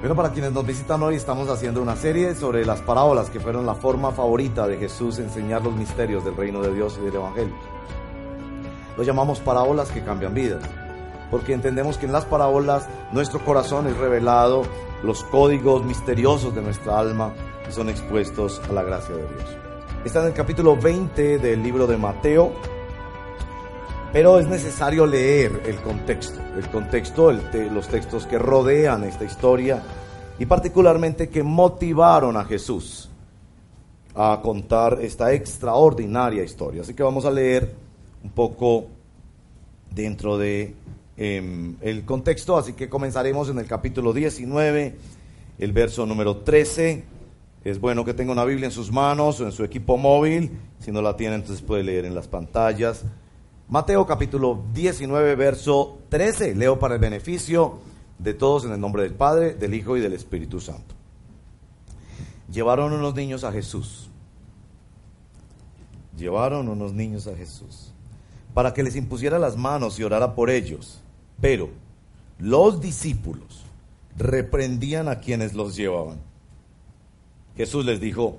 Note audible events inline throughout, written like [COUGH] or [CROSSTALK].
Bueno, para quienes nos visitan hoy, estamos haciendo una serie sobre las parábolas que fueron la forma favorita de Jesús enseñar los misterios del reino de Dios y del Evangelio. Lo llamamos parábolas que cambian vidas, porque entendemos que en las parábolas nuestro corazón es revelado, los códigos misteriosos de nuestra alma son expuestos a la gracia de Dios. Está en el capítulo 20 del libro de Mateo, pero es necesario leer el contexto, el contexto, los textos que rodean esta historia y particularmente que motivaron a Jesús a contar esta extraordinaria historia. Así que vamos a leer un poco dentro de em, el contexto, así que comenzaremos en el capítulo 19, el verso número 13. Es bueno que tenga una Biblia en sus manos o en su equipo móvil. Si no la tiene, entonces puede leer en las pantallas. Mateo capítulo 19, verso 13. Leo para el beneficio de todos en el nombre del Padre, del Hijo y del Espíritu Santo. Llevaron unos niños a Jesús. Llevaron unos niños a Jesús para que les impusiera las manos y orara por ellos. Pero los discípulos reprendían a quienes los llevaban. Jesús les dijo,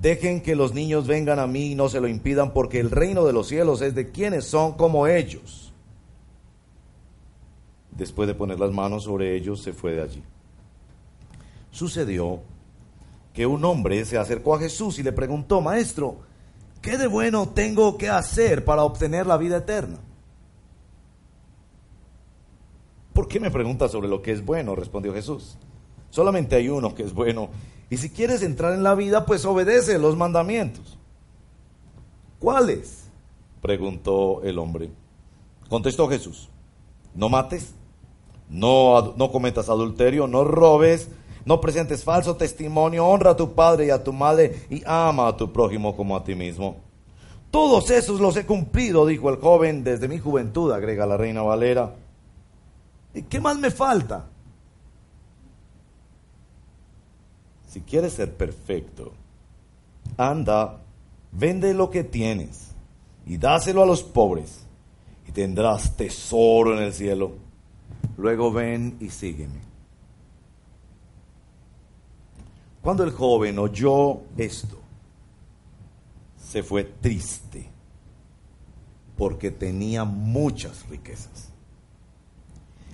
Dejen que los niños vengan a mí y no se lo impidan, porque el reino de los cielos es de quienes son como ellos. Después de poner las manos sobre ellos, se fue de allí. Sucedió que un hombre se acercó a Jesús y le preguntó, Maestro, ¿qué de bueno tengo que hacer para obtener la vida eterna? ¿Por qué me preguntas sobre lo que es bueno? respondió Jesús. Solamente hay uno que es bueno y si quieres entrar en la vida, pues obedece los mandamientos. ¿Cuáles? preguntó el hombre. Contestó Jesús. No mates, no, no cometas adulterio, no robes, no presentes falso testimonio, honra a tu padre y a tu madre y ama a tu prójimo como a ti mismo. Todos esos los he cumplido, dijo el joven, desde mi juventud, agrega la reina Valera. ¿Y qué más me falta? Si quieres ser perfecto, anda, vende lo que tienes y dáselo a los pobres y tendrás tesoro en el cielo. Luego ven y sígueme. Cuando el joven oyó esto, se fue triste porque tenía muchas riquezas.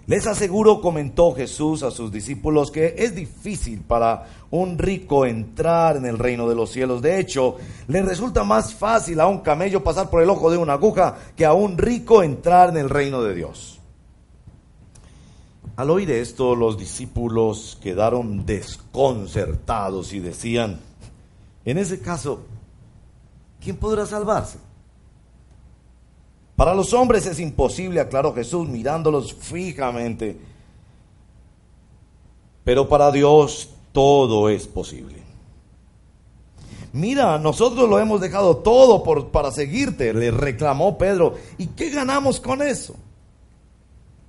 Les aseguro, comentó Jesús a sus discípulos, que es difícil para un rico entrar en el reino de los cielos. De hecho, le resulta más fácil a un camello pasar por el ojo de una aguja que a un rico entrar en el reino de Dios. Al oír esto, los discípulos quedaron desconcertados y decían, en ese caso, ¿quién podrá salvarse? Para los hombres es imposible, aclaró Jesús mirándolos fijamente. Pero para Dios todo es posible. Mira, nosotros lo hemos dejado todo por, para seguirte, le reclamó Pedro. ¿Y qué ganamos con eso?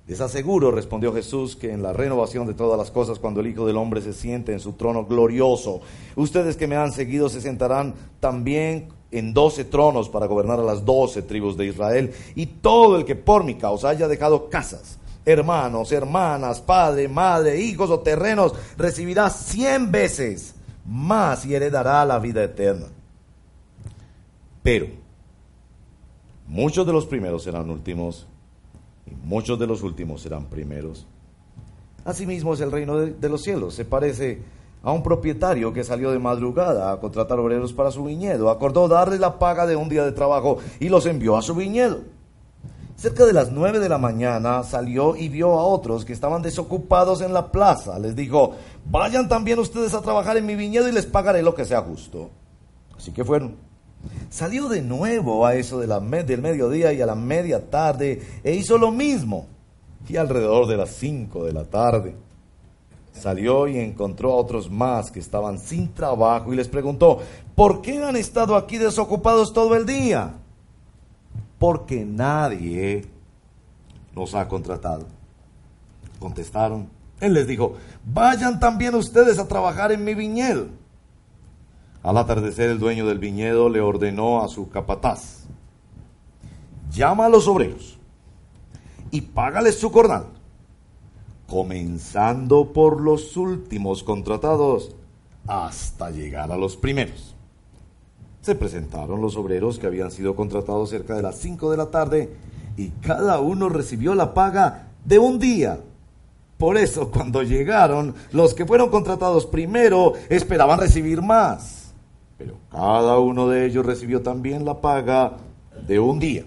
Les aseguro, respondió Jesús, que en la renovación de todas las cosas, cuando el Hijo del Hombre se siente en su trono glorioso, ustedes que me han seguido se sentarán también en doce tronos para gobernar a las doce tribus de Israel, y todo el que por mi causa haya dejado casas, hermanos, hermanas, padre, madre, hijos o terrenos, recibirá cien veces más y heredará la vida eterna. Pero muchos de los primeros serán últimos, y muchos de los últimos serán primeros. Asimismo es el reino de, de los cielos, se parece a un propietario que salió de madrugada a contratar obreros para su viñedo. Acordó darle la paga de un día de trabajo y los envió a su viñedo. Cerca de las nueve de la mañana salió y vio a otros que estaban desocupados en la plaza. Les dijo, vayan también ustedes a trabajar en mi viñedo y les pagaré lo que sea justo. Así que fueron. Salió de nuevo a eso de la del mediodía y a la media tarde e hizo lo mismo. Y alrededor de las cinco de la tarde Salió y encontró a otros más que estaban sin trabajo y les preguntó, ¿por qué han estado aquí desocupados todo el día? Porque nadie los ha contratado. Contestaron. Él les dijo, vayan también ustedes a trabajar en mi viñedo. Al atardecer el dueño del viñedo le ordenó a su capataz, llama a los obreros y págales su jornal comenzando por los últimos contratados hasta llegar a los primeros. Se presentaron los obreros que habían sido contratados cerca de las 5 de la tarde y cada uno recibió la paga de un día. Por eso cuando llegaron, los que fueron contratados primero esperaban recibir más. Pero cada uno de ellos recibió también la paga de un día.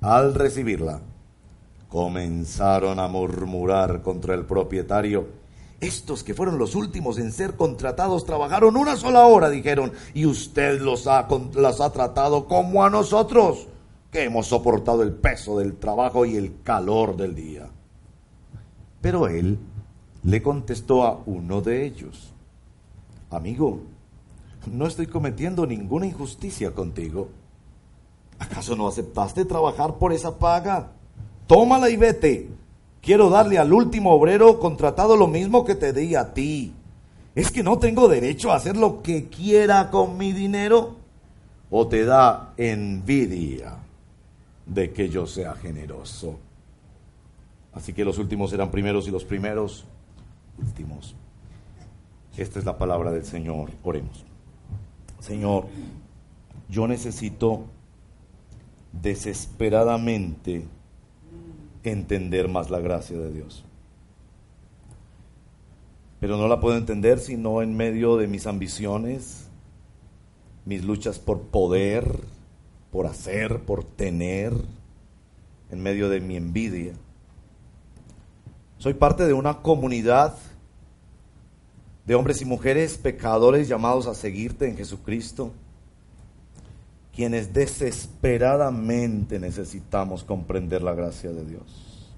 Al recibirla, comenzaron a murmurar contra el propietario. Estos que fueron los últimos en ser contratados trabajaron una sola hora, dijeron, y usted los ha, las ha tratado como a nosotros, que hemos soportado el peso del trabajo y el calor del día. Pero él le contestó a uno de ellos, amigo, no estoy cometiendo ninguna injusticia contigo. ¿Acaso no aceptaste trabajar por esa paga? Tómala y vete. Quiero darle al último obrero contratado lo mismo que te di a ti. ¿Es que no tengo derecho a hacer lo que quiera con mi dinero? ¿O te da envidia de que yo sea generoso? Así que los últimos serán primeros y los primeros últimos. Esta es la palabra del Señor. Oremos. Señor, yo necesito desesperadamente entender más la gracia de Dios. Pero no la puedo entender sino en medio de mis ambiciones, mis luchas por poder, por hacer, por tener, en medio de mi envidia. Soy parte de una comunidad de hombres y mujeres pecadores llamados a seguirte en Jesucristo, quienes desesperadamente necesitamos comprender la gracia de Dios.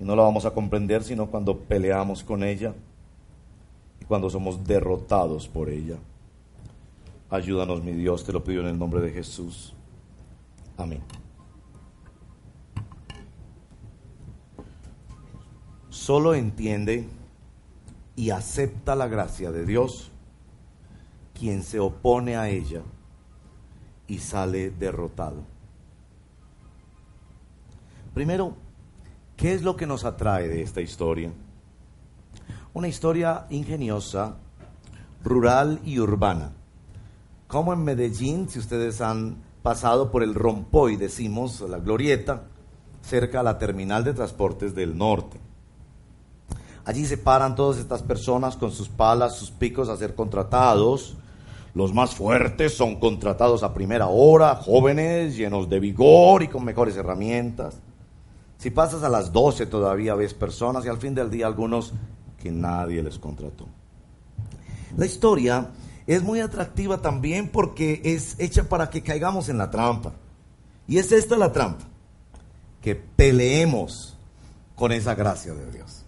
Y no la vamos a comprender sino cuando peleamos con ella y cuando somos derrotados por ella. Ayúdanos, mi Dios, te lo pido en el nombre de Jesús. Amén. solo entiende y acepta la gracia de Dios quien se opone a ella y sale derrotado. Primero, ¿qué es lo que nos atrae de esta historia? Una historia ingeniosa, rural y urbana. Como en Medellín, si ustedes han pasado por el Rompoy, decimos, la glorieta, cerca a la terminal de transportes del norte. Allí se paran todas estas personas con sus palas, sus picos a ser contratados. Los más fuertes son contratados a primera hora, jóvenes, llenos de vigor y con mejores herramientas. Si pasas a las 12 todavía ves personas y al fin del día algunos que nadie les contrató. La historia es muy atractiva también porque es hecha para que caigamos en la trampa. Y es esta la trampa, que peleemos con esa gracia de Dios.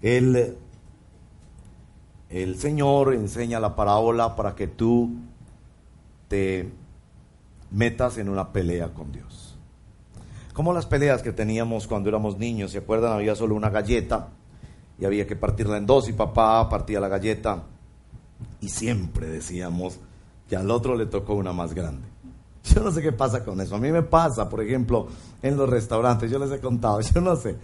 El, el Señor enseña la parábola para que tú te metas en una pelea con Dios. Como las peleas que teníamos cuando éramos niños, ¿se acuerdan? Había solo una galleta y había que partirla en dos y papá partía la galleta y siempre decíamos que al otro le tocó una más grande. Yo no sé qué pasa con eso. A mí me pasa, por ejemplo, en los restaurantes, yo les he contado, [LAUGHS] yo no sé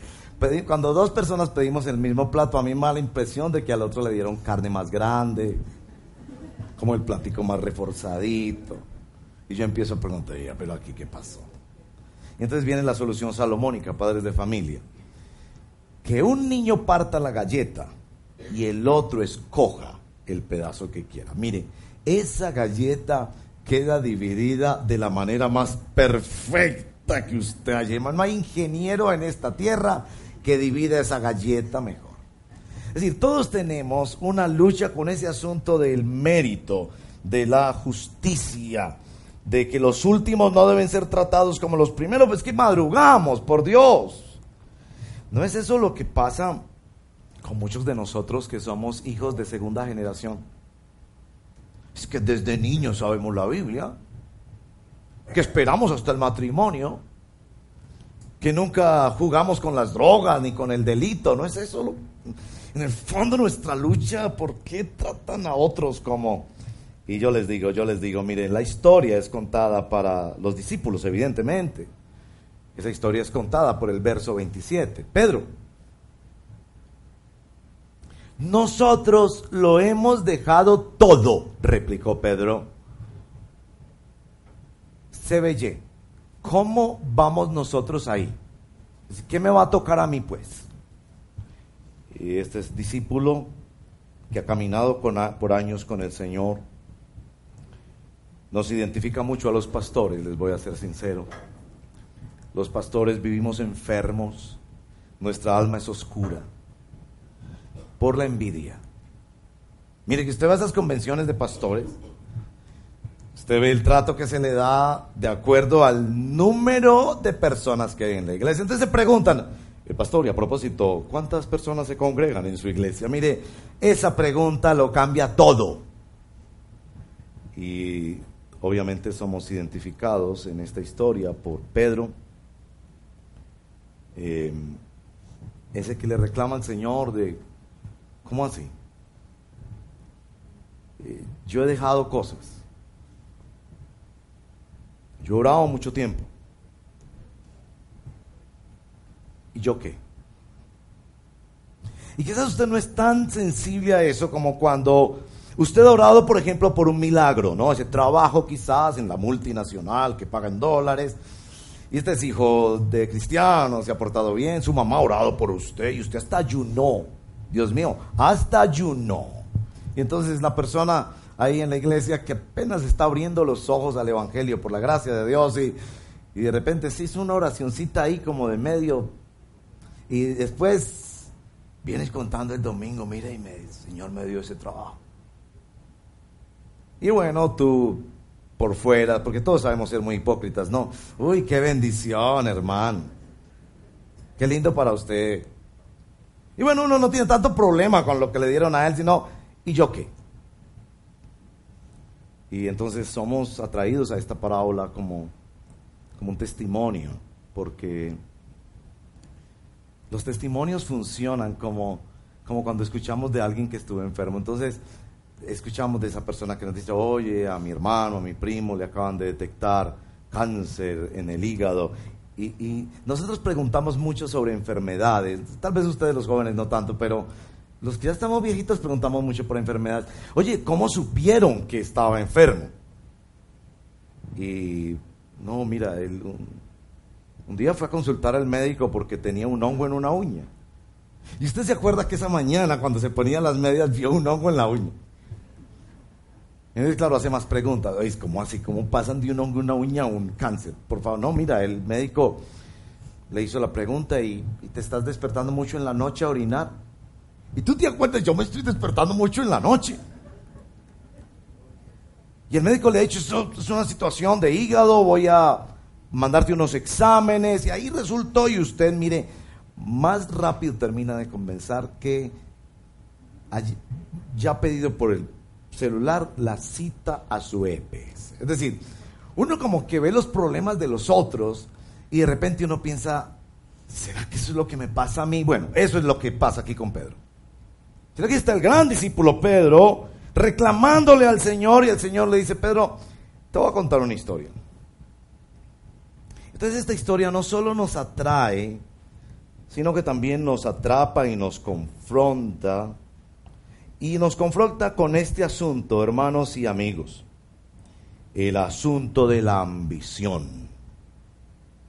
cuando dos personas pedimos el mismo plato, a mí me da la impresión de que al otro le dieron carne más grande, como el platico más reforzadito. Y yo empiezo a preguntar, pero aquí qué pasó. Entonces viene la solución salomónica, padres de familia. Que un niño parta la galleta y el otro escoja el pedazo que quiera. Mire, esa galleta queda dividida de la manera más perfecta que usted haya. No hay ingeniero en esta tierra que divide esa galleta mejor. Es decir, todos tenemos una lucha con ese asunto del mérito, de la justicia, de que los últimos no deben ser tratados como los primeros, pues que madrugamos, por Dios. ¿No es eso lo que pasa con muchos de nosotros que somos hijos de segunda generación? Es que desde niños sabemos la Biblia, que esperamos hasta el matrimonio, que nunca jugamos con las drogas ni con el delito, ¿no es eso? En el fondo nuestra lucha, ¿por qué tratan a otros como... Y yo les digo, yo les digo, miren, la historia es contada para los discípulos, evidentemente. Esa historia es contada por el verso 27. Pedro, nosotros lo hemos dejado todo, replicó Pedro. Se ¿cómo vamos nosotros ahí? ¿Qué me va a tocar a mí pues? Y este es discípulo que ha caminado por años con el Señor. Nos identifica mucho a los pastores, les voy a ser sincero. Los pastores vivimos enfermos, nuestra alma es oscura por la envidia. Mire que usted va a esas convenciones de pastores, usted ve el trato que se le da de acuerdo al número de personas que hay en la iglesia. Entonces se preguntan, el pastor, y a propósito, ¿cuántas personas se congregan en su iglesia? Mire, esa pregunta lo cambia todo. Y obviamente somos identificados en esta historia por Pedro, eh, ese que le reclama al Señor de ¿Cómo así? Eh, yo he dejado cosas. Yo he orado mucho tiempo. ¿Y yo qué? Y quizás usted no es tan sensible a eso como cuando usted ha orado, por ejemplo, por un milagro, ¿no? Ese trabajo quizás en la multinacional que paga en dólares. Y este es hijo de cristianos, se ha portado bien, su mamá ha orado por usted y usted hasta ayunó Dios mío, hasta ayuno. Y entonces la persona ahí en la iglesia que apenas está abriendo los ojos al Evangelio por la gracia de Dios y, de repente se hizo una oracioncita ahí como de medio y después vienes contando el domingo, mira y me, el Señor me dio ese trabajo. Y bueno, tú por fuera, porque todos sabemos ser muy hipócritas, ¿no? Uy, qué bendición, hermano. Qué lindo para usted. Y bueno, uno no tiene tanto problema con lo que le dieron a él, sino, ¿y yo qué? Y entonces somos atraídos a esta parábola como, como un testimonio, porque los testimonios funcionan como, como cuando escuchamos de alguien que estuvo enfermo. Entonces, escuchamos de esa persona que nos dice, oye, a mi hermano, a mi primo le acaban de detectar cáncer en el hígado y, nosotros preguntamos mucho sobre enfermedades. Tal vez ustedes los jóvenes no tanto, pero los que ya estamos viejitos preguntamos mucho por enfermedades. Oye, ¿cómo supieron que estaba enfermo? Y no, mira, un, un, día fue a consultar al médico porque tenía un hongo en una uña. Y usted se acuerda que esa mañana cuando se ponía las medias vio un hongo en la uña. Entonces, claro, hace más preguntas. Es como así, ¿cómo pasan de un hongo, una uña a un cáncer? Por favor, no, mira, el médico le hizo la pregunta y, te estás despertando mucho en la noche a orinar. Y tú te acuerdas, yo me estoy despertando mucho en la noche. Y el médico le ha dicho, Esto es una situación de hígado, voy a mandarte unos exámenes. Y ahí resultó, y usted, mire, más rápido termina de convencer que ya ha pedido por el celular la cita a su EPS. Es decir, uno como que ve los problemas de los otros y de repente uno piensa, ¿será que eso es lo que me pasa a mí? Bueno, eso es lo que pasa aquí con Pedro. ¿Será que está el gran discípulo Pedro reclamándole al Señor y el Señor le dice, Pedro, te voy a contar una historia. Entonces esta historia no solo nos atrae, sino que también nos atrapa y nos confronta y nos confronta con este asunto, hermanos y amigos, el asunto de la ambición,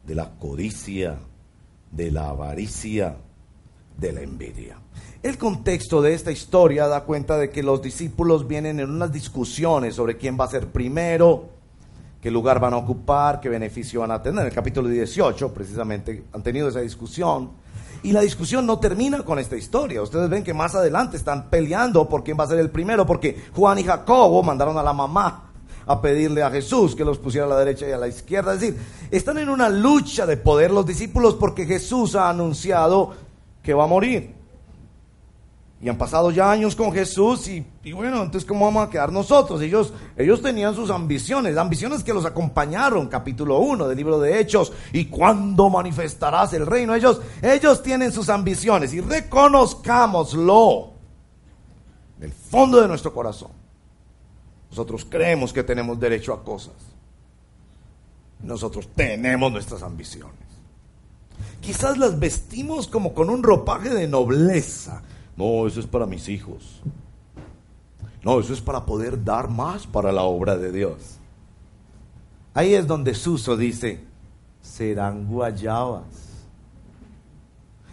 de la codicia, de la avaricia, de la envidia. El contexto de esta historia da cuenta de que los discípulos vienen en unas discusiones sobre quién va a ser primero, qué lugar van a ocupar, qué beneficio van a tener. En el capítulo 18, precisamente, han tenido esa discusión. Y la discusión no termina con esta historia. Ustedes ven que más adelante están peleando por quién va a ser el primero, porque Juan y Jacobo mandaron a la mamá a pedirle a Jesús que los pusiera a la derecha y a la izquierda. Es decir, están en una lucha de poder los discípulos porque Jesús ha anunciado que va a morir. Y han pasado ya años con Jesús y, bueno, entonces ¿cómo vamos a quedar nosotros? Ellos, ellos tenían sus ambiciones, ambiciones que los acompañaron, capítulo 1 del libro de Hechos, y cuándo manifestarás el reino. Ellos, ellos tienen sus ambiciones y reconozcámoslo en el fondo de nuestro corazón. Nosotros creemos que tenemos derecho a cosas. Nosotros tenemos nuestras ambiciones. Quizás las vestimos como con un ropaje de nobleza. No, eso es para mis hijos. No, eso es para poder dar más para la obra de Dios. Ahí es donde Suso dice, serán guayabas.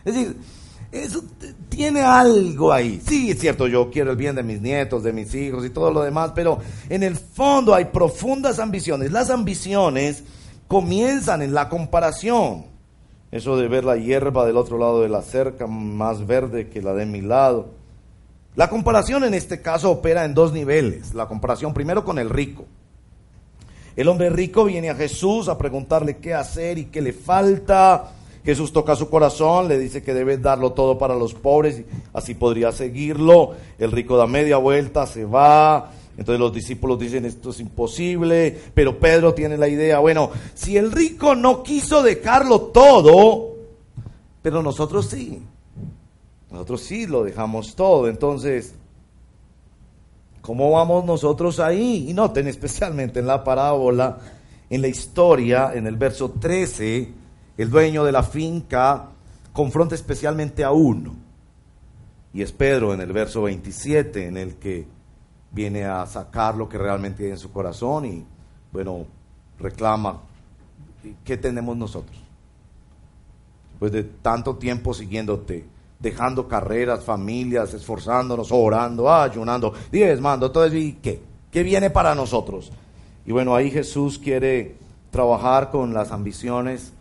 Es decir, eso tiene algo ahí. Sí, es cierto, yo quiero el bien de mis nietos, de mis hijos y todo lo demás, pero en el fondo hay profundas ambiciones. Las ambiciones comienzan en la comparación. Eso de ver la hierba del otro lado de la cerca más verde que la de mi lado. La comparación en este caso opera en dos niveles. La comparación primero con el rico. El hombre rico viene a Jesús a preguntarle qué hacer y qué le falta. Jesús toca su corazón, le dice que debe darlo todo para los pobres, y así podría seguirlo. El rico da media vuelta, se va. Entonces los discípulos dicen esto es imposible, pero Pedro tiene la idea, bueno, si el rico no quiso dejarlo todo, pero nosotros sí, nosotros sí lo dejamos todo, entonces, ¿cómo vamos nosotros ahí? Y noten especialmente en la parábola, en la historia, en el verso 13, el dueño de la finca confronta especialmente a uno. Y es Pedro en el verso 27 en el que viene a sacar lo que realmente hay en su corazón y, bueno, reclama, ¿qué tenemos nosotros? Después de tanto tiempo siguiéndote, dejando carreras, familias, esforzándonos, orando, ayunando, diezmando, todo eso, ¿y qué? ¿Qué viene para nosotros? Y bueno, ahí Jesús quiere trabajar con las ambiciones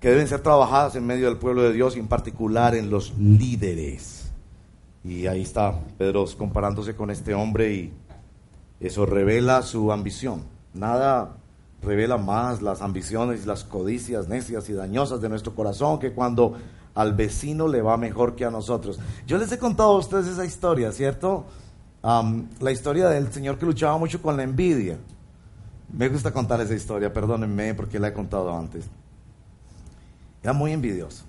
que deben ser trabajadas en medio del pueblo de Dios y en particular en los líderes. Y ahí está Pedro comparándose con este hombre y eso revela su ambición. Nada revela más las ambiciones y las codicias necias y dañosas de nuestro corazón que cuando al vecino le va mejor que a nosotros. Yo les he contado a ustedes esa historia, ¿cierto? la historia del señor que luchaba mucho con la envidia. Me gusta contar esa historia, perdónenme porque la he contado antes. Era muy envidioso.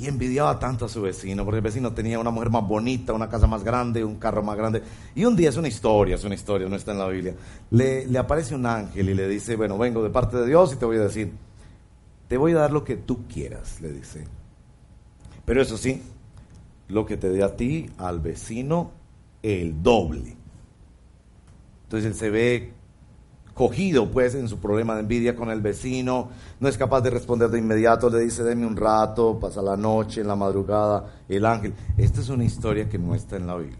Y envidiaba tanto a su vecino, porque el vecino tenía una mujer más bonita, una casa más grande, un carro más grande. Y un día, es una historia, es una historia, no está en la Biblia. Le, aparece un ángel y le dice, bueno, vengo de parte de Dios y te voy a decir, te voy a dar lo que tú quieras, le dice. Pero eso sí, lo que te dé a ti, al vecino, el doble. Entonces él se ve cogido pues en su problema de envidia con el vecino, no es capaz de responder de inmediato, le dice, deme un rato, pasa la noche, en la madrugada, el ángel. Esta es una historia que no está en la Biblia.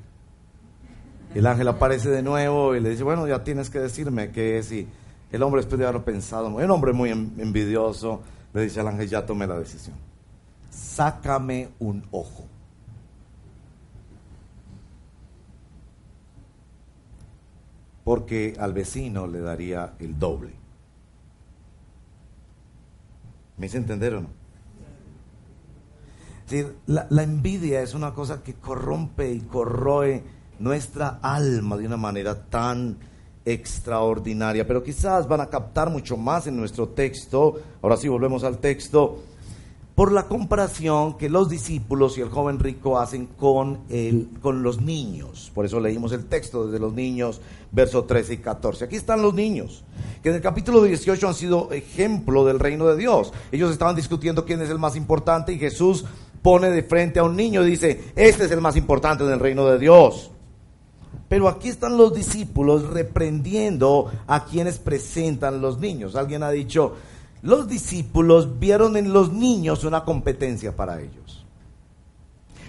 El ángel aparece de nuevo y le dice, bueno, ya tienes que decirme qué es. Y el hombre después de haberlo pensado, un hombre muy envidioso, le dice al ángel, ya tomé la decisión. Sácame un ojo. Porque al vecino le daría el doble. ¿Me hice entender o no? la, la envidia es una cosa que corrompe y corroe nuestra alma de una manera tan extraordinaria, pero quizás van a captar mucho más en nuestro texto. Ahora sí, volvemos al texto por la comparación que los discípulos y el joven rico hacen con, con los niños. Por eso leímos el texto desde los niños, versos 13 y 14. Aquí están los niños, que en el capítulo 18 han sido ejemplo del reino de Dios. Ellos estaban discutiendo quién es el más importante y Jesús pone de frente a un niño y dice, este es el más importante del reino de Dios. Pero aquí están los discípulos reprendiendo a quienes presentan los niños. Alguien ha dicho, los discípulos vieron en los niños una competencia para ellos.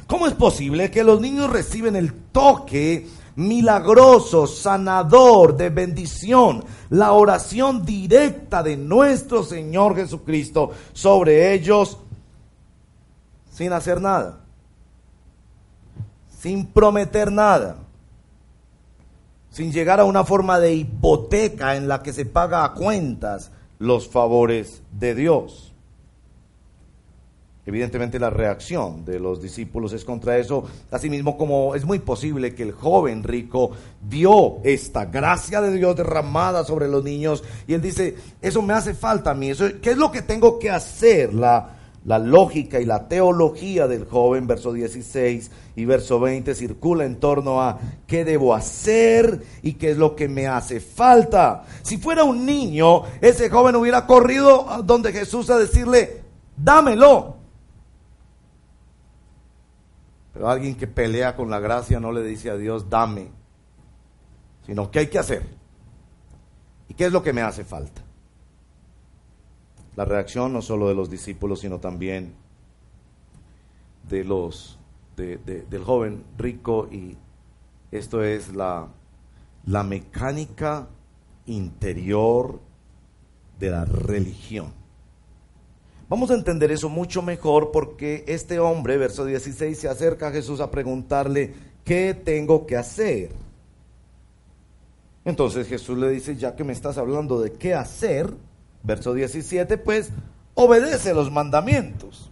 ¿Cómo es posible que los niños reciben el toque milagroso, sanador, de bendición, la oración directa de nuestro Señor Jesucristo sobre ellos sin hacer nada, sin prometer nada, sin llegar a una forma de hipoteca en la que se paga a cuentas los favores de Dios. Evidentemente la reacción de los discípulos es contra eso, asimismo como es muy posible que el joven rico vio esta gracia de Dios derramada sobre los niños y él dice, eso me hace falta a mí, ¿qué es lo que tengo que hacer? La, la lógica y la teología del joven, verso 16 y verso 20, circula en torno a qué debo hacer y qué es lo que me hace falta. Si fuera un niño, ese joven hubiera corrido a donde Jesús a decirle, dámelo. Pero alguien que pelea con la gracia no le dice a Dios, dame, sino ¿qué hay que hacer? ¿Y qué es lo que me hace falta? La reacción no solo de los discípulos, sino también de los, del joven rico y esto es la, la mecánica interior de la religión. Vamos a entender eso mucho mejor porque este hombre, verso 16, se acerca a Jesús a preguntarle, ¿qué tengo que hacer? Entonces Jesús le dice, ya que me estás hablando de qué hacer, verso 17, pues obedece los mandamientos.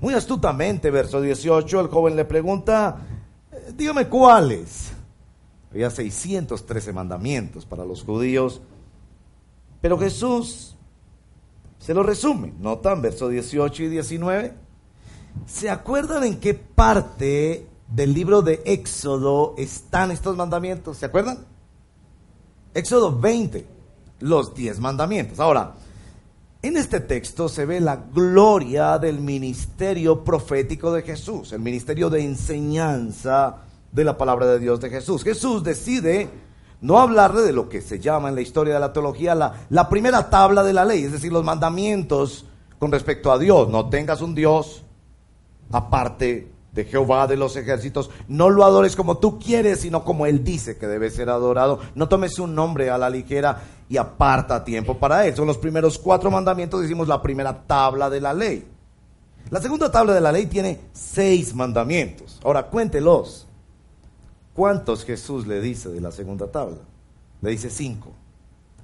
Muy astutamente, verso 18, el joven le pregunta, dígame cuáles. Había 613 mandamientos para los judíos, pero Jesús se lo resume. ¿Notan verso 18 y 19? ¿Se acuerdan en qué parte del libro de Éxodo están estos mandamientos? ¿Se acuerdan? Éxodo 20, los 10 mandamientos. Ahora, en este texto se ve la gloria del ministerio profético de Jesús, el ministerio de enseñanza de la palabra de Dios de Jesús. Jesús decide no hablarle de lo que se llama en la historia de la teología la, la primera tabla de la ley, es decir, los mandamientos con respecto a Dios. No tengas un Dios aparte de Jehová de los ejércitos. No lo adores como tú quieres, sino como Él dice que debe ser adorado. No tomes un nombre a la ligera y aparta tiempo para Él. Son los primeros cuatro mandamientos, decimos la primera tabla de la ley. La segunda tabla de la ley tiene seis mandamientos. Ahora cuéntelos. ¿Cuántos Jesús le dice de la segunda tabla? Le dice cinco.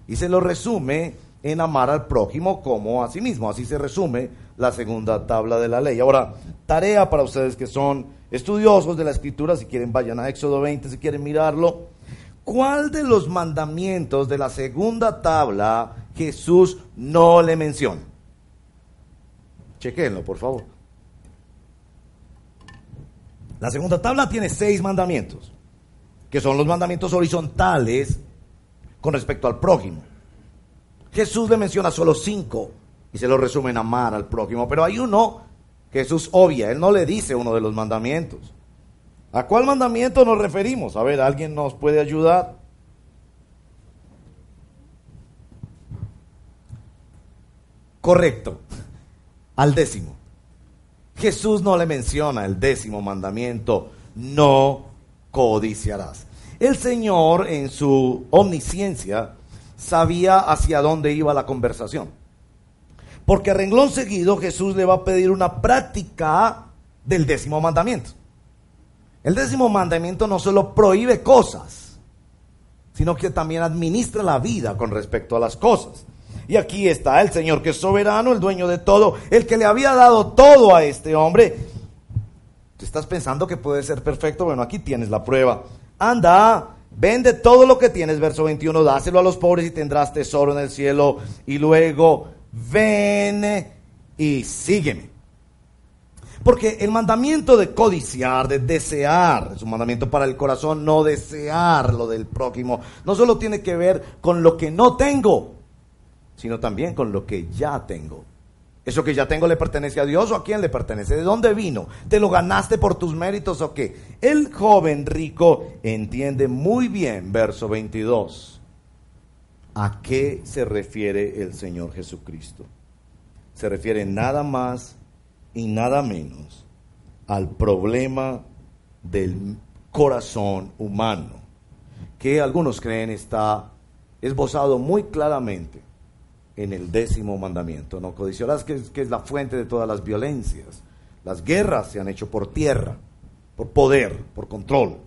Y se lo resume en amar al prójimo como a sí mismo. Así se resume la segunda tabla de la ley. Ahora, tarea para ustedes que son estudiosos de la escritura, si quieren vayan a Éxodo 20, si quieren mirarlo. ¿Cuál de los mandamientos de la segunda tabla Jesús no le menciona? Chequenlo, por favor. La segunda tabla tiene seis mandamientos que son los mandamientos horizontales con respecto al prójimo. Jesús le menciona solo cinco y se lo resume en amar al prójimo, pero hay uno que Jesús obvia, él no le dice uno de los mandamientos. ¿A cuál mandamiento nos referimos? A ver, ¿alguien nos puede ayudar? Correcto, al décimo. Jesús no le menciona el décimo mandamiento, no codiciarás. El Señor en su omnisciencia sabía hacia dónde iba la conversación. Porque renglón seguido Jesús le va a pedir una práctica del décimo mandamiento. El décimo mandamiento no solo prohíbe cosas, sino que también administra la vida con respecto a las cosas. Y aquí está el Señor que es soberano, el dueño de todo, el que le había dado todo a este hombre ¿Tú estás pensando que puede ser perfecto? Bueno, aquí tienes la prueba. Anda, vende todo lo que tienes, verso 21, dáselo a los pobres y tendrás tesoro en el cielo. Y luego, ven y sígueme. Porque el mandamiento de codiciar, de desear, es un mandamiento para el corazón, no desear lo del prójimo, no solo tiene que ver con lo que no tengo, sino también con lo que ya tengo. ¿Eso que ya tengo le pertenece a Dios o a quién le pertenece? ¿De dónde vino? ¿Te lo ganaste por tus méritos o qué? El joven rico entiende muy bien, verso 22, a qué se refiere el Señor Jesucristo. Se refiere nada más y nada menos al problema del corazón humano, que algunos creen está esbozado muy claramente en el décimo mandamiento. No codiciarás, que es, que es la fuente de todas las violencias. Las guerras se han hecho por tierra, por poder, por control,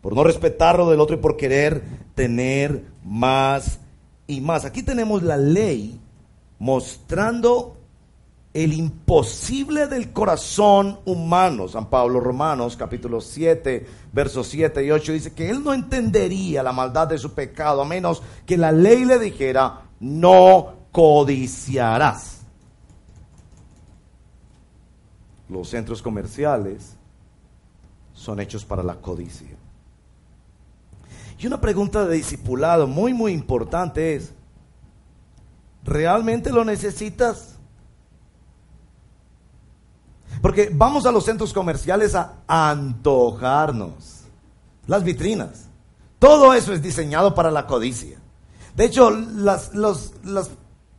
por no respetar lo del otro y por querer tener más y más. Aquí tenemos la ley mostrando el imposible del corazón humano. San Pablo Romanos capítulo 7, versos 7 y 8 dice que él no entendería la maldad de su pecado a menos que la ley le dijera, no codiciarás. Los centros comerciales son hechos para la codicia. Y una pregunta de discipulado muy, muy importante es, ¿realmente lo necesitas? Porque vamos a los centros comerciales a antojarnos. Las vitrinas. Todo eso es diseñado para la codicia. De hecho, las, los,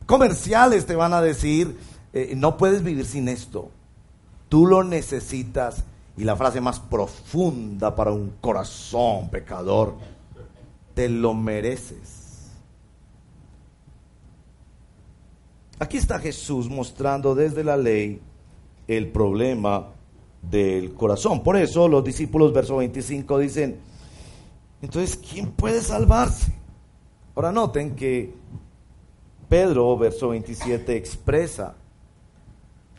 comerciales te van a decir, eh, no puedes vivir sin esto. Tú lo necesitas. Y la frase más profunda para un corazón pecador, te lo mereces. Aquí está Jesús mostrando desde la ley el problema del corazón. Por eso los discípulos, verso 25, dicen, entonces, ¿quién puede salvarse? Ahora noten que Pedro, verso 27, expresa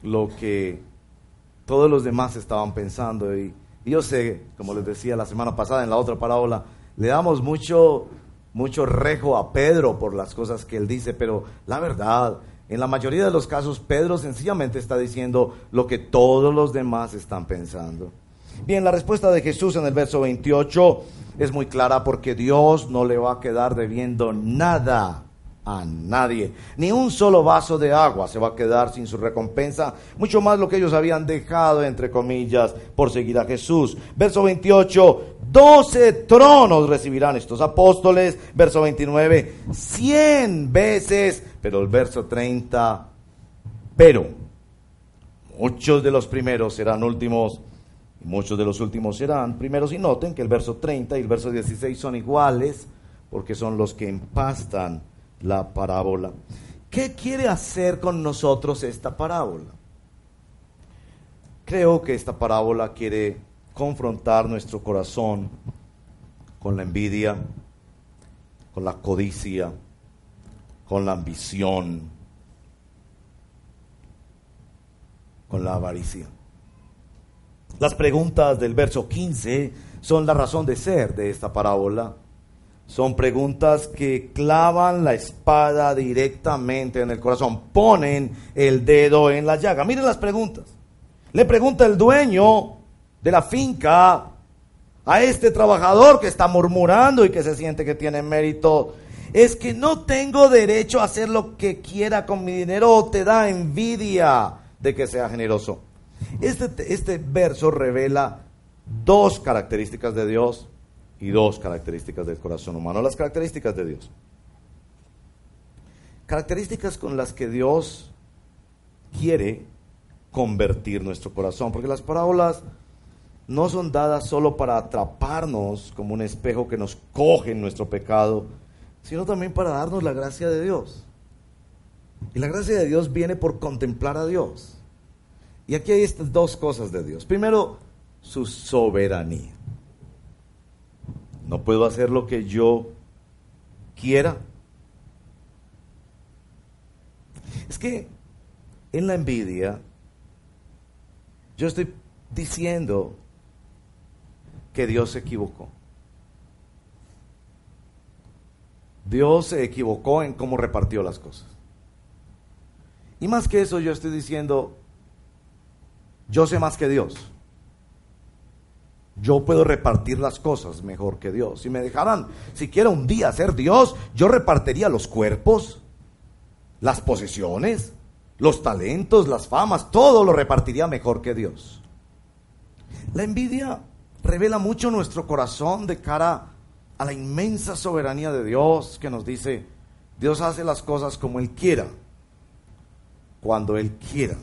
lo que todos los demás estaban pensando. Y, yo sé, como les decía la semana pasada en la otra parábola, le damos mucho, mucho rejo a Pedro por las cosas que él dice, pero la verdad, en la mayoría de los casos, Pedro sencillamente está diciendo lo que todos los demás están pensando. Bien, la respuesta de Jesús en el verso 28 es muy clara porque Dios no le va a quedar debiendo nada a nadie. Ni un solo vaso de agua se va a quedar sin su recompensa, mucho más lo que ellos habían dejado, entre comillas, por seguir a Jesús. Verso 28, doce tronos recibirán estos apóstoles. Verso 29, cien veces. Pero el verso 30, pero muchos de los primeros serán últimos. y Muchos de los últimos serán primeros y noten que el verso 30 y el verso 16 son iguales porque son los que empastan la parábola. ¿Qué quiere hacer con nosotros esta parábola? Creo que esta parábola quiere confrontar nuestro corazón con la envidia, con la codicia, con la ambición, con la avaricia. Las preguntas del verso 15 son la razón de ser de esta parábola. Son preguntas que clavan la espada directamente en el corazón, ponen el dedo en la llaga. Miren las preguntas. Le pregunta el dueño de la finca a este trabajador que está murmurando y que se siente que tiene mérito. Es que no tengo derecho a hacer lo que quiera con mi dinero o te da envidia de que sea generoso. Este, este verso revela dos características de Dios y dos características del corazón humano. Las características de Dios. Características con las que Dios quiere convertir nuestro corazón, porque las parábolas no son dadas solo para atraparnos como un espejo que nos coge en nuestro pecado, sino también para darnos la gracia de Dios. Y la gracia de Dios viene por contemplar a Dios. Y aquí hay estas dos cosas de Dios. Primero, su soberanía. No puedo hacer lo que yo quiera. Es que en la envidia yo estoy diciendo que Dios se equivocó. Dios se equivocó en cómo repartió las cosas. Y más que eso, yo estoy diciendo, yo sé más que Dios yo puedo repartir las cosas mejor que Dios. Si me dejaran siquiera un día ser Dios, yo repartiría los cuerpos, las posesiones, los talentos, las famas, todo lo repartiría mejor que Dios. La envidia revela mucho nuestro corazón de cara a la inmensa soberanía de Dios que nos dice, Dios hace las cosas como Él quiera, cuando Él quiera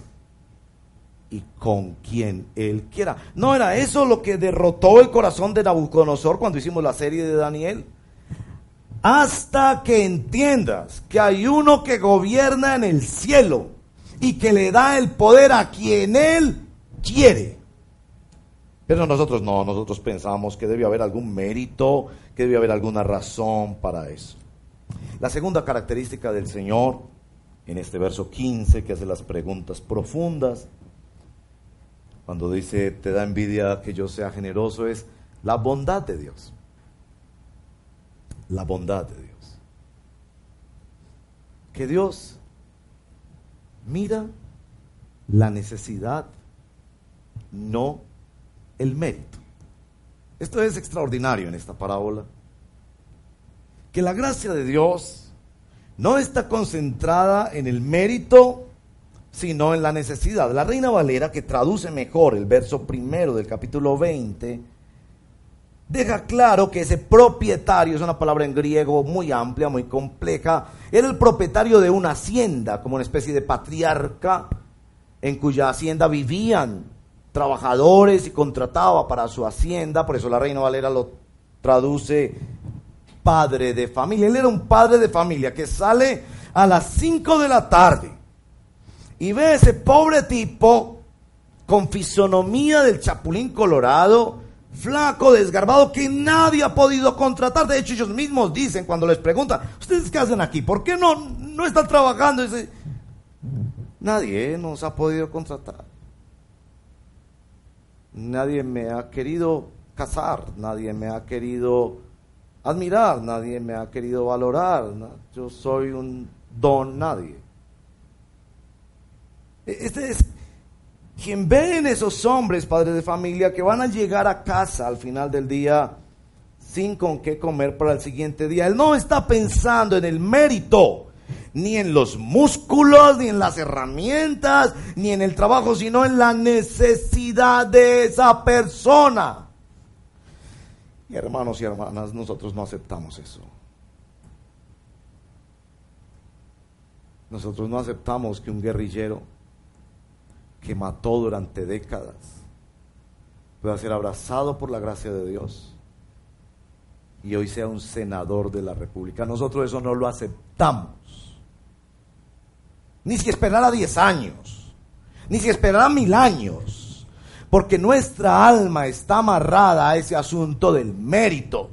y con quien él quiera. ¿No era eso lo que derrotó el corazón de Nabucodonosor cuando hicimos la serie de Daniel? Hasta que entiendas que hay uno que gobierna en el cielo y que le da el poder a quien él quiere. Pero nosotros no, nosotros pensamos que debe haber algún mérito, que debe haber alguna razón para eso. La segunda característica del Señor, en este verso 15, que hace las preguntas profundas, cuando dice, te da envidia que yo sea generoso, es la bondad de Dios. La bondad de Dios. Que Dios mira la necesidad, no el mérito. Esto es extraordinario en esta parábola. Que la gracia de Dios no está concentrada en el mérito sino en la necesidad. La Reina Valera, que traduce mejor el verso primero del capítulo 20, deja claro que ese propietario, es una palabra en griego muy amplia, muy compleja, era el propietario de una hacienda, como una especie de patriarca, en cuya hacienda vivían trabajadores y contrataba para su hacienda, por eso la Reina Valera lo traduce padre de familia. Él era un padre de familia que sale a las 5 de la tarde y ve ese pobre tipo con fisonomía del chapulín colorado, flaco, desgarbado, que nadie ha podido contratar. De hecho, ellos mismos dicen cuando les preguntan, ¿ustedes qué hacen aquí? ¿Por qué no, no están trabajando? Nadie nos ha podido contratar. Nadie me ha querido casar, nadie me ha querido admirar, nadie me ha querido valorar. Yo soy un don nadie. E-, este es quien ve en esos hombres, padres de familia, que van a llegar a casa al final del día sin con qué comer para el siguiente día. Él no está pensando en el mérito, ni en los músculos, ni en las herramientas, ni en el trabajo, sino en la necesidad de esa persona. Y hermanos y hermanas, nosotros no aceptamos eso. Nosotros no aceptamos que un guerrillero que mató durante décadas pueda ser abrazado por la gracia de Dios y hoy sea un senador de la República. Nosotros eso no lo aceptamos. Ni si esperara 10 años, ni si esperara mil años, porque nuestra alma está amarrada a ese asunto del mérito.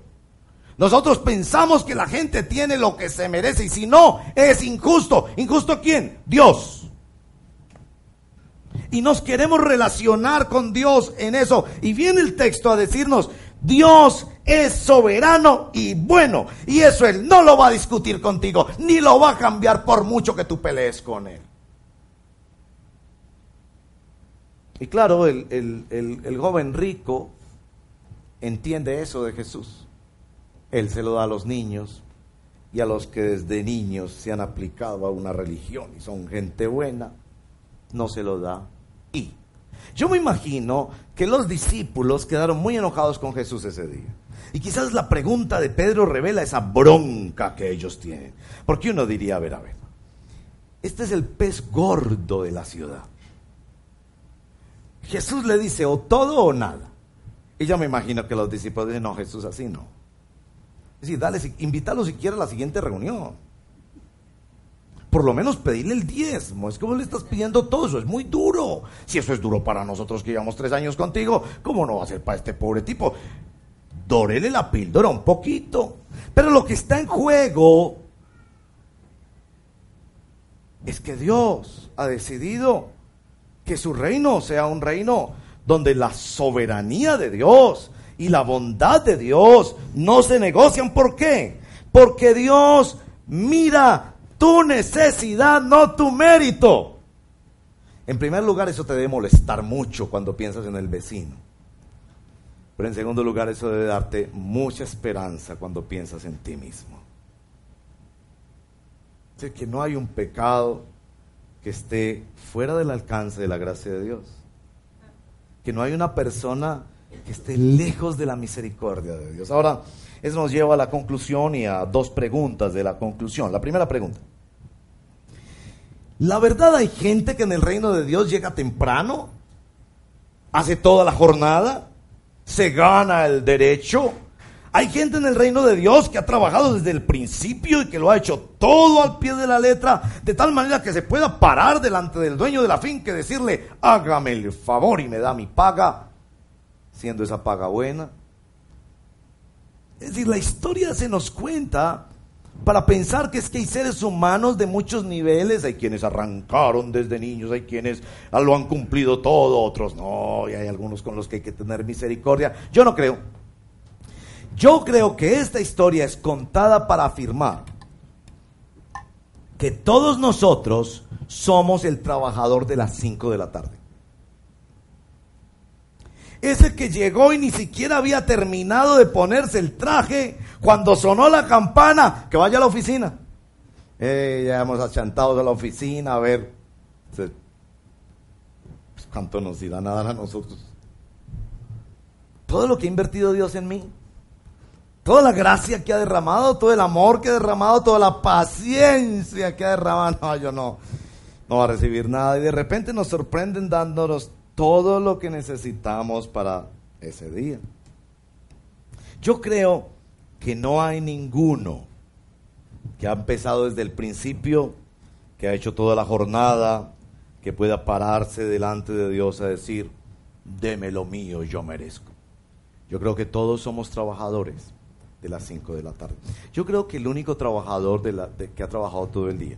Nosotros pensamos que la gente tiene lo que se merece y si no, es injusto. ¿Injusto quién? Dios y nos queremos relacionar con Dios en eso. Y viene el texto a decirnos, Dios es soberano y bueno, y eso Él no lo va a discutir contigo, ni lo va a cambiar por mucho que tú pelees con Él. Y claro, el, el joven rico entiende eso de Jesús. Él se lo da a los niños y a los que desde niños se han aplicado a una religión y son gente buena, no se lo da y yo me imagino que los discípulos quedaron muy enojados con Jesús ese día. Y quizás la pregunta de Pedro revela esa bronca que ellos tienen. Porque uno diría, a ver, a ver, este es el pez gordo de la ciudad. Jesús le dice o todo o nada. Y yo me imagino que los discípulos dicen, no, Jesús así no. Es decir, dale, invítalo siquiera a la siguiente reunión por lo menos pedirle el diezmo. Es como le estás pidiendo todo eso, es muy duro. Si eso es duro para nosotros que llevamos tres años contigo, ¿cómo no va a ser para este pobre tipo? Dorele la píldora un poquito. Pero lo que está en juego es que Dios ha decidido que su reino sea un reino donde la soberanía de Dios y la bondad de Dios no se negocian. ¿Por qué? Porque Dios mira tu necesidad, no tu mérito. En primer lugar, eso te debe molestar mucho cuando piensas en el vecino. Pero en segundo lugar, eso debe darte mucha esperanza cuando piensas en ti mismo. Es que no hay un pecado que esté fuera del alcance de la gracia de Dios. Que no hay una persona que esté lejos de la misericordia de Dios. Ahora, eso nos lleva a la conclusión y a dos preguntas de la conclusión. La primera pregunta. La verdad hay gente que en el reino de Dios llega temprano, hace toda la jornada, se gana el derecho. Hay gente en el reino de Dios que ha trabajado desde el principio y que lo ha hecho todo al pie de la letra, de tal manera que se pueda parar delante del dueño de la finca y decirle, hágame el favor y me da mi paga, siendo esa paga buena. Es decir, la historia se nos cuenta para pensar que es que hay seres humanos de muchos niveles, hay quienes arrancaron desde niños, hay quienes lo han cumplido todo, otros no, y hay algunos con los que hay que tener misericordia. Yo no creo. Yo creo que esta historia es contada para afirmar que todos nosotros somos el trabajador de las 5 de la tarde. Ese que llegó y ni siquiera había terminado de ponerse el traje cuando sonó la campana, que vaya a la oficina. Eh, ya hemos achantado a la oficina a ver, ¿cuánto nos irá a dar a nosotros? Todo lo que ha invertido Dios en mí, toda la gracia que ha derramado, todo el amor que ha derramado, toda la paciencia que ha derramado, no, yo no, no va a recibir nada. Y de repente nos sorprenden dándonos todo lo que necesitamos para ese día. Yo creo que no hay ninguno que ha empezado desde el principio, que ha hecho toda la jornada, que pueda pararse delante de Dios a decir, deme lo mío, yo merezco. Yo creo que todos somos trabajadores de las 5 de la tarde. Yo creo que el único trabajador de la, que ha trabajado todo el día,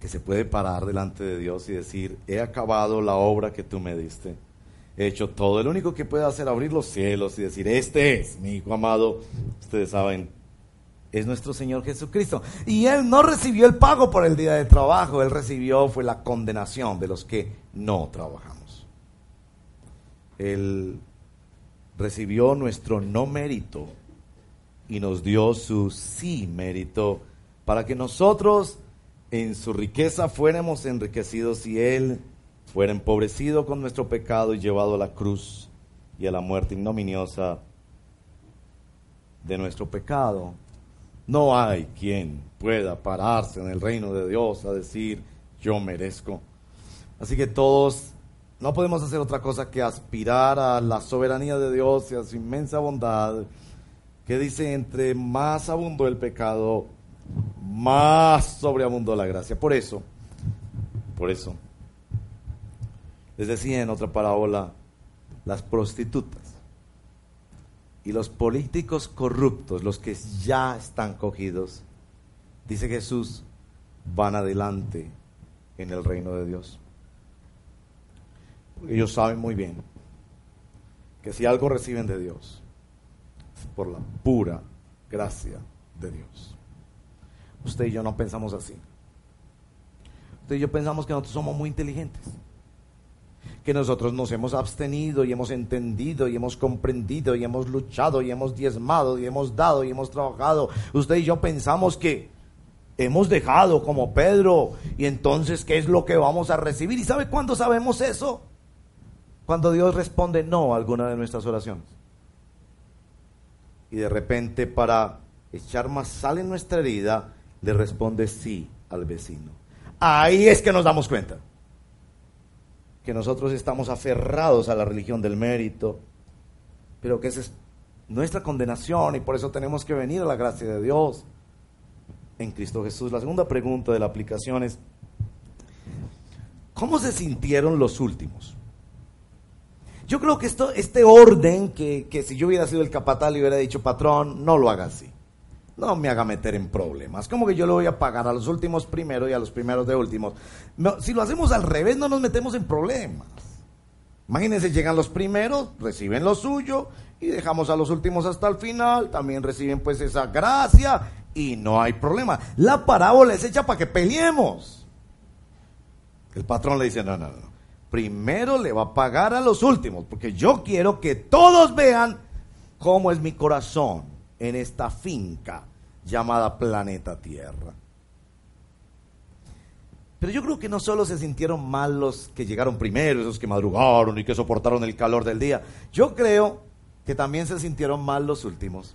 que se puede parar delante de Dios y decir, he acabado la obra que tú me diste, he hecho todo, el único que puede hacer abrir los cielos y decir, este es mi hijo amado, ustedes saben, es nuestro Señor Jesucristo. Y Él no recibió el pago por el día de trabajo, Él recibió fue la condenación de los que no trabajamos. Él recibió nuestro no mérito y nos dio su sí mérito para que nosotros en su riqueza fuéramos enriquecidos y Él fuera empobrecido con nuestro pecado y llevado a la cruz y a la muerte ignominiosa de nuestro pecado. No hay quien pueda pararse en el reino de Dios a decir, yo merezco. Así que todos no podemos hacer otra cosa que aspirar a la soberanía de Dios y a su inmensa bondad, que dice, entre más abundó el pecado, más sobreabundó la gracia. Por eso, por eso, les decía en otra parábola, las prostitutas y los políticos corruptos, los que ya están cogidos, dice Jesús, van adelante en el reino de Dios. Ellos saben muy bien que si algo reciben de Dios, es por la pura gracia de Dios. Usted y yo no pensamos así. Usted y yo pensamos que nosotros somos muy inteligentes que nosotros nos hemos abstenido y hemos entendido y hemos comprendido y hemos luchado y hemos diezmado y hemos dado y hemos trabajado. Usted y yo pensamos que hemos dejado como Pedro y entonces ¿qué es lo que vamos a recibir? ¿Y sabe cuándo sabemos eso? Cuando Dios responde no a alguna de nuestras oraciones. Y de repente para echar más sal en nuestra herida, le responde sí al vecino. Ahí es que nos damos cuenta que nosotros estamos aferrados a la religión del mérito, pero que esa es nuestra condenación y por eso tenemos que venir a la gracia de Dios en Cristo Jesús. La segunda pregunta de la aplicación es, ¿cómo se sintieron los últimos? Yo creo que esto, este orden, que, que si yo hubiera sido el capataz le hubiera dicho, patrón, no lo haga así no me haga meter en problemas. Como que yo le voy a pagar a los últimos primero y a los primeros de últimos. si lo hacemos al revés, no nos metemos en problemas. Imagínense, llegan los primeros, reciben lo suyo y dejamos a los últimos hasta el final, también reciben pues esa gracia y no hay problema. La parábola es hecha para que peleemos. El patrón le dice, no, no, no. Primero le va a pagar a los últimos, porque yo quiero que todos vean cómo es mi corazón en esta finca llamada planeta Tierra. Pero yo creo que no solo se sintieron mal los que llegaron primero, esos que madrugaron y que soportaron el calor del día. Yo creo que también se sintieron mal los últimos.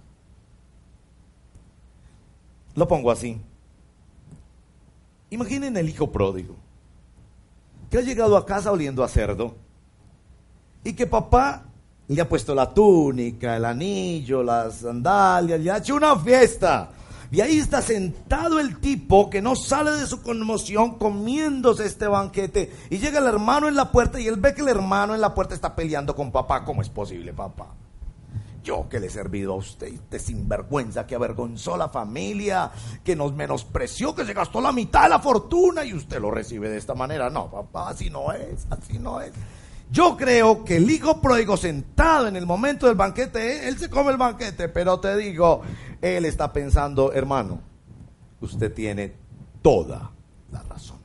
Lo pongo así. Imaginen el hijo pródigo, que ha llegado a casa oliendo a cerdo y que papá le ha puesto la túnica, el anillo, las sandalias, le ha hecho una fiesta. Y ahí está sentado el tipo que no sale de su conmoción comiéndose este banquete. Y llega el hermano en la puerta y él ve que el hermano en la puerta está peleando con papá. ¿Cómo es posible, papá? Yo que le he servido a usted, este sinvergüenza que avergonzó a la familia, que nos menospreció, que se gastó la mitad de la fortuna y usted lo recibe de esta manera. No, papá, así no es, así no es. Yo creo que el hijo pródigo sentado en el momento del banquete, él se come el banquete, pero te digo, él está pensando, hermano, usted tiene toda la razón.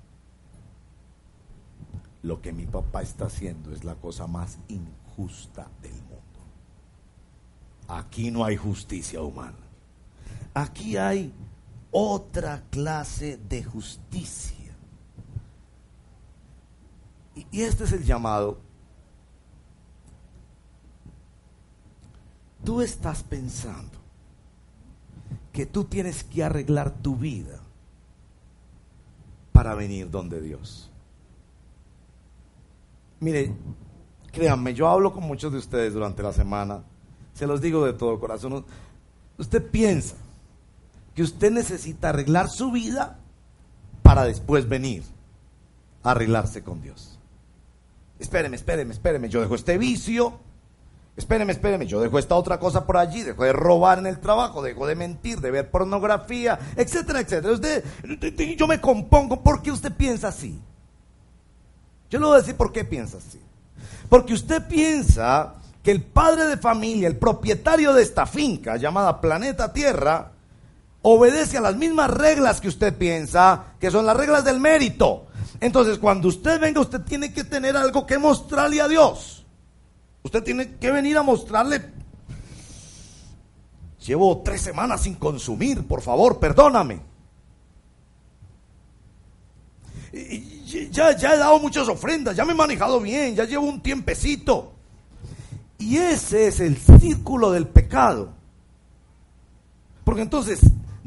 Lo que mi papá está haciendo es la cosa más injusta del mundo. Aquí no hay justicia humana. Aquí hay otra clase de justicia Y este es el llamado. Tú estás pensando que tú tienes que arreglar tu vida para venir donde Dios. Mire, créanme, yo hablo con muchos de ustedes durante la semana, se los digo de todo corazón. Usted piensa que usted necesita arreglar su vida para después venir a arreglarse con Dios. Espéreme, espéreme, espéreme, yo dejo este vicio, espéreme, espéreme, yo dejo esta otra cosa por allí, dejo de robar en el trabajo, dejo de mentir, de ver pornografía, etcétera, etcétera. Usted, yo me compongo porque usted piensa así. Yo le voy a decir por qué piensa así. Porque usted piensa que el padre de familia, el propietario de esta finca llamada Planeta Tierra, obedece a las mismas reglas que usted piensa, que son las reglas del mérito. Entonces, cuando usted venga, usted tiene que tener algo que mostrarle a Dios. Usted tiene que venir a mostrarle. Llevo tres semanas sin consumir, por favor, perdóname. ya, ya he dado muchas ofrendas, ya me he manejado bien, ya llevo un tiempecito. Y ese es el círculo del pecado. Porque entonces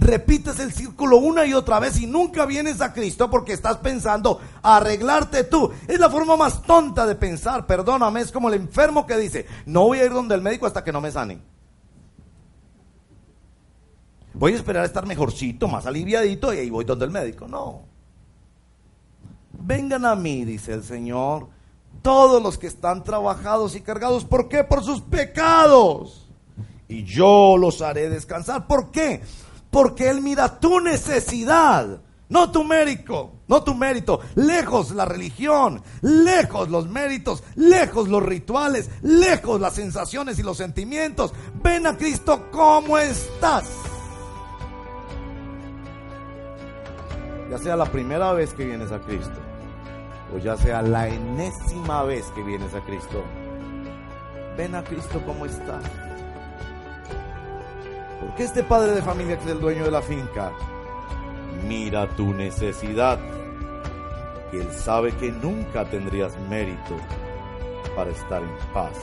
repites el círculo una y otra vez y nunca vienes a Cristo porque estás pensando arreglarte tú. Es la forma más tonta de pensar, perdóname, es como el enfermo que dice, no voy a ir donde el médico hasta que no me sane. Voy a esperar a estar mejorcito, más aliviadito y ahí voy donde el médico. No. Vengan a mí, dice el Señor, todos los que están trabajados y cargados. ¿Por qué? Por sus pecados. Y yo los haré descansar. ¿Por qué? Porque Él mira tu necesidad, no tu mérito, no tu mérito. Lejos la religión, lejos los méritos, lejos los rituales, lejos las sensaciones y los sentimientos. Ven a Cristo como estás. Ya sea la primera vez que vienes a Cristo, o ya sea la enésima vez que vienes a Cristo, ven a Cristo como estás. Porque este padre de familia que es el dueño de la finca mira tu necesidad. Y él sabe que nunca tendrías mérito para estar en paz